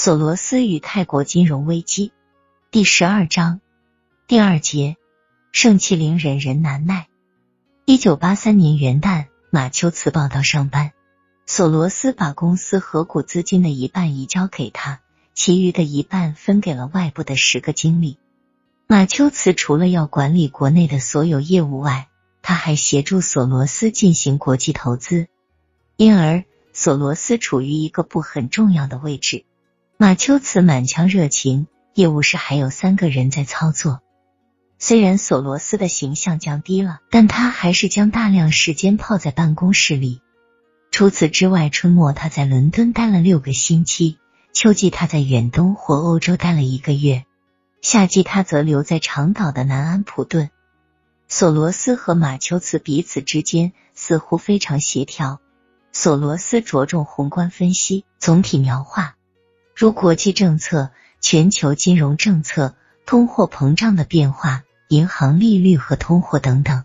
索罗斯与泰国金融危机第十二章第二节，盛气凌人人难耐。一九八三年元旦，马丘茨报道上班，索罗斯把公司合股资金的一半移交给他，其余的一半分给了外部的十个经理。马丘茨除了要管理国内的所有业务外，他还协助索罗斯进行国际投资，因而索罗斯处于一个不很重要的位置。马丘茨满腔热情，业务是还有三个人在操作。虽然索罗斯的形象降低了，但他还是将大量时间泡在办公室里。除此之外，春末他在伦敦待了六个星期，秋季他在远东或欧洲待了一个月，夏季他则留在长岛的南安普顿。索罗斯和马丘茨彼此之间似乎非常协调。索罗斯着重宏观分析，总体描画。如国际政策、全球金融政策、通货膨胀的变化、银行利率和通货等等，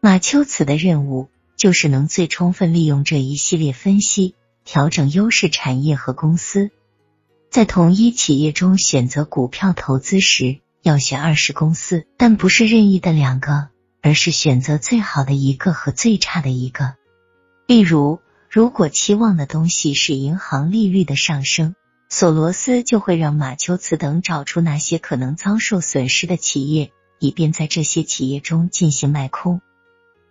马丘茨的任务就是能最充分利用这一系列分析，调整优势产业和公司。在同一企业中选择股票投资时，要选二十公司，但不是任意的两个，而是选择最好的一个和最差的一个。例如，如果期望的东西是银行利率的上升。索罗斯就会让马丘茨等找出那些可能遭受损失的企业，以便在这些企业中进行卖空。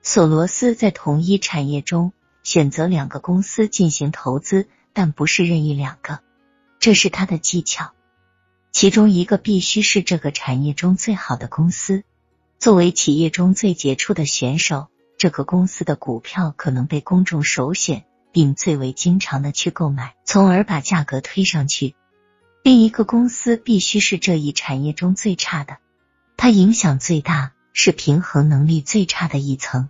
索罗斯在同一产业中选择两个公司进行投资，但不是任意两个，这是他的技巧。其中一个必须是这个产业中最好的公司。作为企业中最杰出的选手，这个公司的股票可能被公众首选。并最为经常的去购买，从而把价格推上去。另一个公司必须是这一产业中最差的，它影响最大，是平衡能力最差的一层。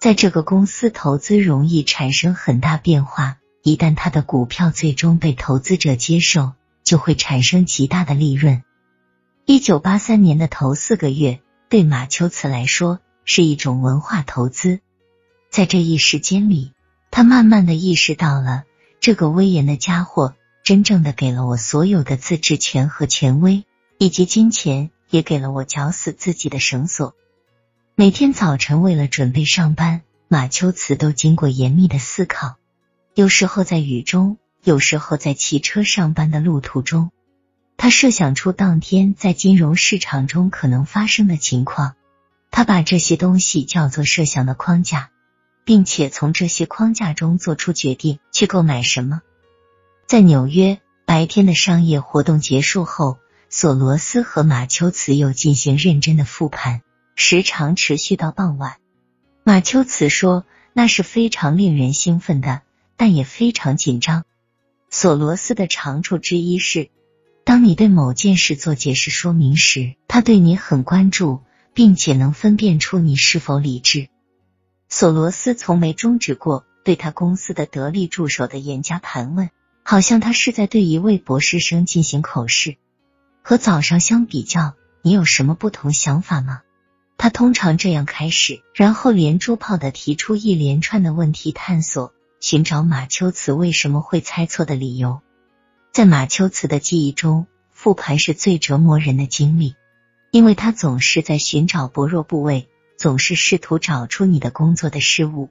在这个公司投资容易产生很大变化，一旦它的股票最终被投资者接受，就会产生极大的利润。一九八三年的头四个月对马丘茨来说是一种文化投资，在这一时间里。他慢慢的意识到了，这个威严的家伙真正的给了我所有的自治权和权威，以及金钱，也给了我绞死自己的绳索。每天早晨，为了准备上班，马丘茨都经过严密的思考。有时候在雨中，有时候在骑车上班的路途中，他设想出当天在金融市场中可能发生的情况。他把这些东西叫做设想的框架。并且从这些框架中做出决定，去购买什么。在纽约，白天的商业活动结束后，索罗斯和马丘茨又进行认真的复盘，时常持续到傍晚。马丘茨说：“那是非常令人兴奋的，但也非常紧张。”索罗斯的长处之一是，当你对某件事做解释说明时，他对你很关注，并且能分辨出你是否理智。索罗斯从没终止过对他公司的得力助手的严加盘问，好像他是在对一位博士生进行口试。和早上相比较，你有什么不同想法吗？他通常这样开始，然后连珠炮的提出一连串的问题，探索寻找马丘茨为什么会猜错的理由。在马丘茨的记忆中，复盘是最折磨人的经历，因为他总是在寻找薄弱部位。总是试图找出你的工作的失误。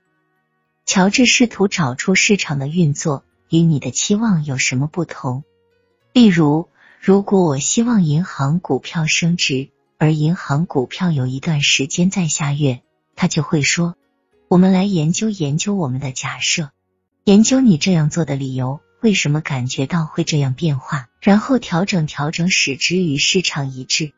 乔治试图找出市场的运作与你的期望有什么不同。例如，如果我希望银行股票升值，而银行股票有一段时间在下月，他就会说：“我们来研究研究我们的假设，研究你这样做的理由，为什么感觉到会这样变化，然后调整调整，使之与市场一致。”